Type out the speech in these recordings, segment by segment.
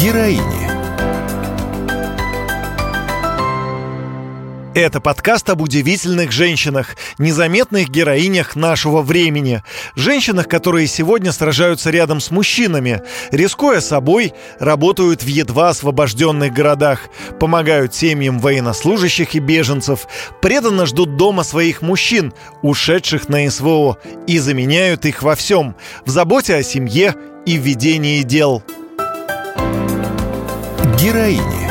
Героини. Это подкаст об удивительных женщинах, незаметных героинях нашего времени. Женщинах, которые сегодня сражаются рядом с мужчинами, рискуя собой, работают в едва освобожденных городах, помогают семьям военнослужащих и беженцев, преданно ждут дома своих мужчин, ушедших на СВО, и заменяют их во всем – в заботе о семье и в ведении дел. Героини.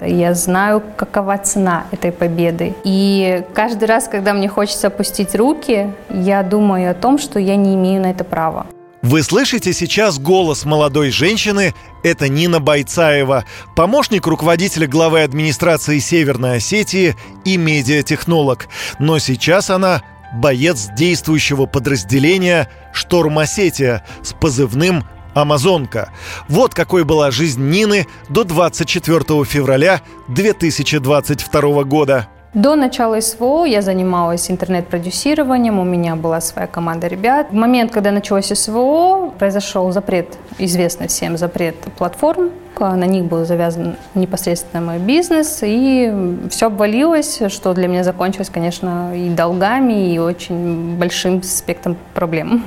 Я знаю, какова цена этой победы. И каждый раз, когда мне хочется опустить руки, я думаю о том, что я не имею на это права. Вы слышите сейчас голос молодой женщины. Это Нина Бойцаева, помощник руководителя главы администрации Северной Осетии и медиатехнолог. Но сейчас она боец действующего подразделения «Шторм Осетия» с позывным «Амазонка». Вот какой была жизнь Нины до 24 февраля 2022 года. До начала СВО я занималась интернет-продюсированием, у меня была своя команда ребят. В момент, когда началось СВО, произошел запрет, известный всем запрет платформ. На них был завязан непосредственно мой бизнес, и все обвалилось, что для меня закончилось, конечно, и долгами, и очень большим спектром проблем.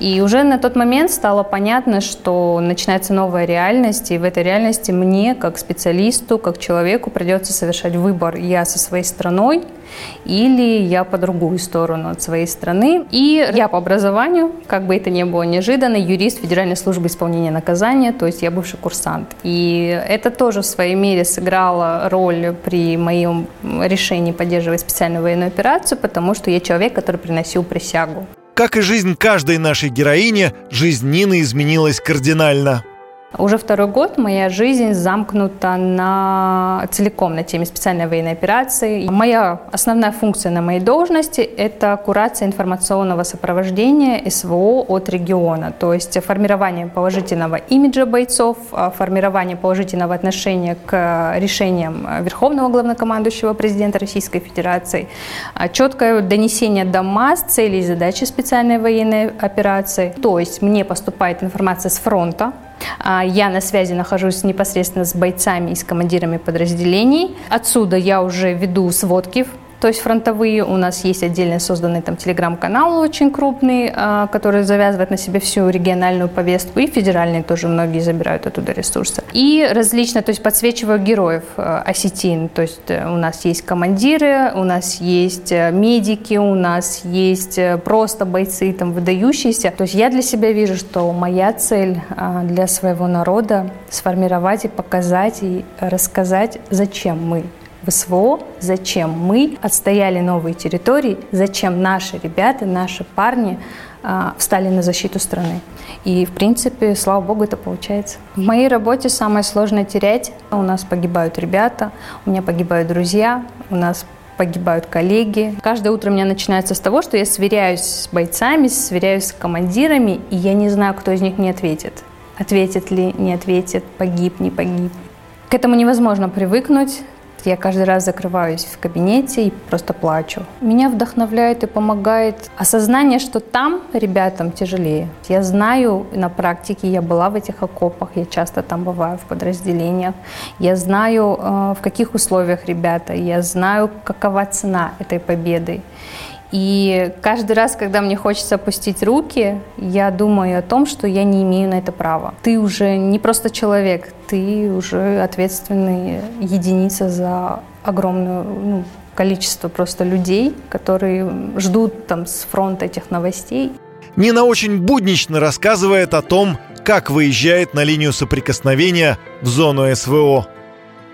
И уже на тот момент стало понятно, что начинается новая реальность, и в этой реальности мне, как специалисту, как человеку, придется совершать выбор. Я со своей страной или я по другую сторону от своей страны. И я по образованию, как бы это ни было неожиданно, юрист Федеральной службы исполнения наказания, то есть я бывший курсант. И это тоже в своей мере сыграло роль при моем решении поддерживать специальную военную операцию, потому что я человек, который приносил присягу. Как и жизнь каждой нашей героини, жизнь Нины изменилась кардинально. Уже второй год моя жизнь замкнута на, целиком на теме специальной военной операции. Моя основная функция на моей должности – это курация информационного сопровождения СВО от региона, то есть формирование положительного имиджа бойцов, а, формирование положительного отношения к решениям Верховного главнокомандующего президента Российской Федерации, а, четкое донесение до масс целей и задачи специальной военной операции. То есть мне поступает информация с фронта, я на связи нахожусь непосредственно с бойцами и с командирами подразделений. Отсюда я уже веду сводки то есть фронтовые. У нас есть отдельно созданный там телеграм-канал очень крупный, а, который завязывает на себе всю региональную повестку, и федеральные тоже многие забирают оттуда ресурсы. И различно, то есть подсвечиваю героев а, осетин, то есть э, у нас есть командиры, у нас есть э, медики, у нас есть э, просто бойцы там выдающиеся. То есть я для себя вижу, что моя цель а, для своего народа сформировать и показать и рассказать, зачем мы в СВО, зачем мы отстояли новые территории, зачем наши ребята, наши парни а, встали на защиту страны. И, в принципе, слава богу, это получается. В моей работе самое сложное терять. У нас погибают ребята, у меня погибают друзья, у нас погибают коллеги. Каждое утро у меня начинается с того, что я сверяюсь с бойцами, сверяюсь с командирами, и я не знаю, кто из них мне ответит. Ответит ли, не ответит, погиб, не погиб. К этому невозможно привыкнуть. Я каждый раз закрываюсь в кабинете и просто плачу. Меня вдохновляет и помогает осознание, что там ребятам тяжелее. Я знаю на практике, я была в этих окопах, я часто там бываю в подразделениях. Я знаю, э, в каких условиях ребята, я знаю, какова цена этой победы. И каждый раз, когда мне хочется опустить руки, я думаю о том, что я не имею на это права. Ты уже не просто человек, ты уже ответственный единица за огромное ну, количество просто людей, которые ждут там с фронта этих новостей. Нина очень буднично рассказывает о том, как выезжает на линию соприкосновения в зону СВО.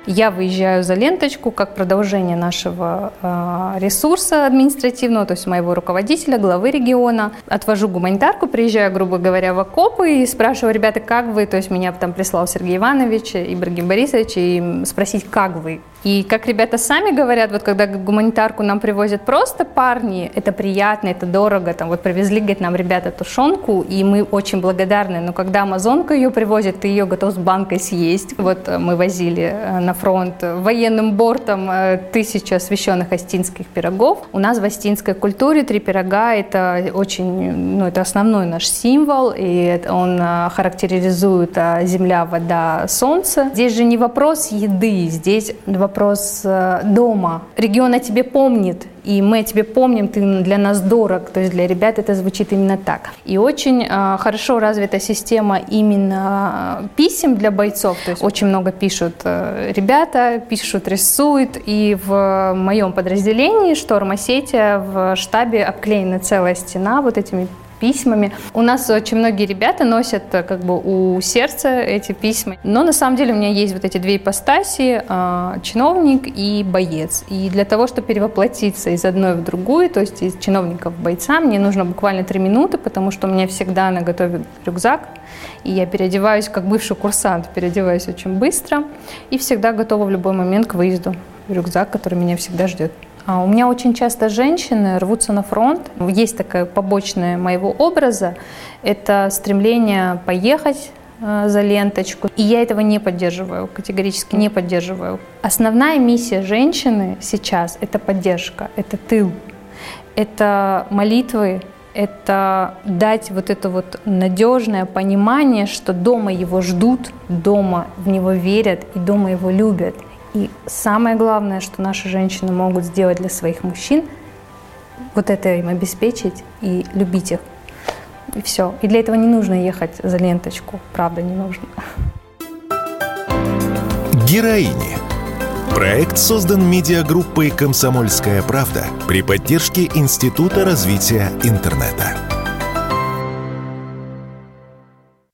Я выезжаю за ленточку как продолжение нашего э, ресурса административного, то есть моего руководителя, главы региона. Отвожу гуманитарку, приезжаю, грубо говоря, в окопы и спрашиваю, ребята, как вы? То есть меня там прислал Сергей Иванович, Ибрагим Борисович, и спросить, как вы? И как ребята сами говорят, вот когда гуманитарку нам привозят просто парни, это приятно, это дорого. Там вот привезли, говорит, нам ребята тушенку, и мы очень благодарны. Но когда амазонка ее привозит, ты ее готов с банкой съесть. Вот э, мы возили э, на фронт военным бортом э, тысячу освященных астинских пирогов. У нас в астинской культуре три пирога – это очень, ну, это основной наш символ, и он характеризует земля, вода, солнце. Здесь же не вопрос еды, здесь вопрос вопрос э, дома. Регион о тебе помнит, и мы о тебе помним, ты для нас дорог. То есть для ребят это звучит именно так. И очень э, хорошо развита система именно э, писем для бойцов. То есть очень много пишут ребята, пишут, рисуют. И в моем подразделении Шторм Осетия в штабе обклеена целая стена вот этими письмами. У нас очень многие ребята носят э, как бы у сердца эти письма. Но на самом деле у меня есть вот эти две ипостаси, э, чиновник и боец. И для того, чтобы перевоплотиться из одной в другую, то есть из чиновника в бойца, мне нужно буквально три минуты, потому что у меня всегда на готове рюкзак, и я переодеваюсь как бывший курсант, переодеваюсь очень быстро и всегда готова в любой момент к выезду рюкзак, который меня всегда ждет. А у меня очень часто женщины рвутся на фронт. Есть такая побочная моего образа. Это стремление поехать э, за ленточку. И я этого не поддерживаю, категорически не поддерживаю. Основная миссия женщины сейчас – это поддержка, это тыл, это молитвы, это дать вот это вот надежное понимание, что дома его ждут, дома в него верят и дома его любят. И самое главное, что наши женщины могут сделать для своих мужчин, вот это им обеспечить и любить их. И все. И для этого не нужно ехать за ленточку. Правда, не нужно. Героини. Проект создан медиагруппой «Комсомольская правда» при поддержке Института развития интернета.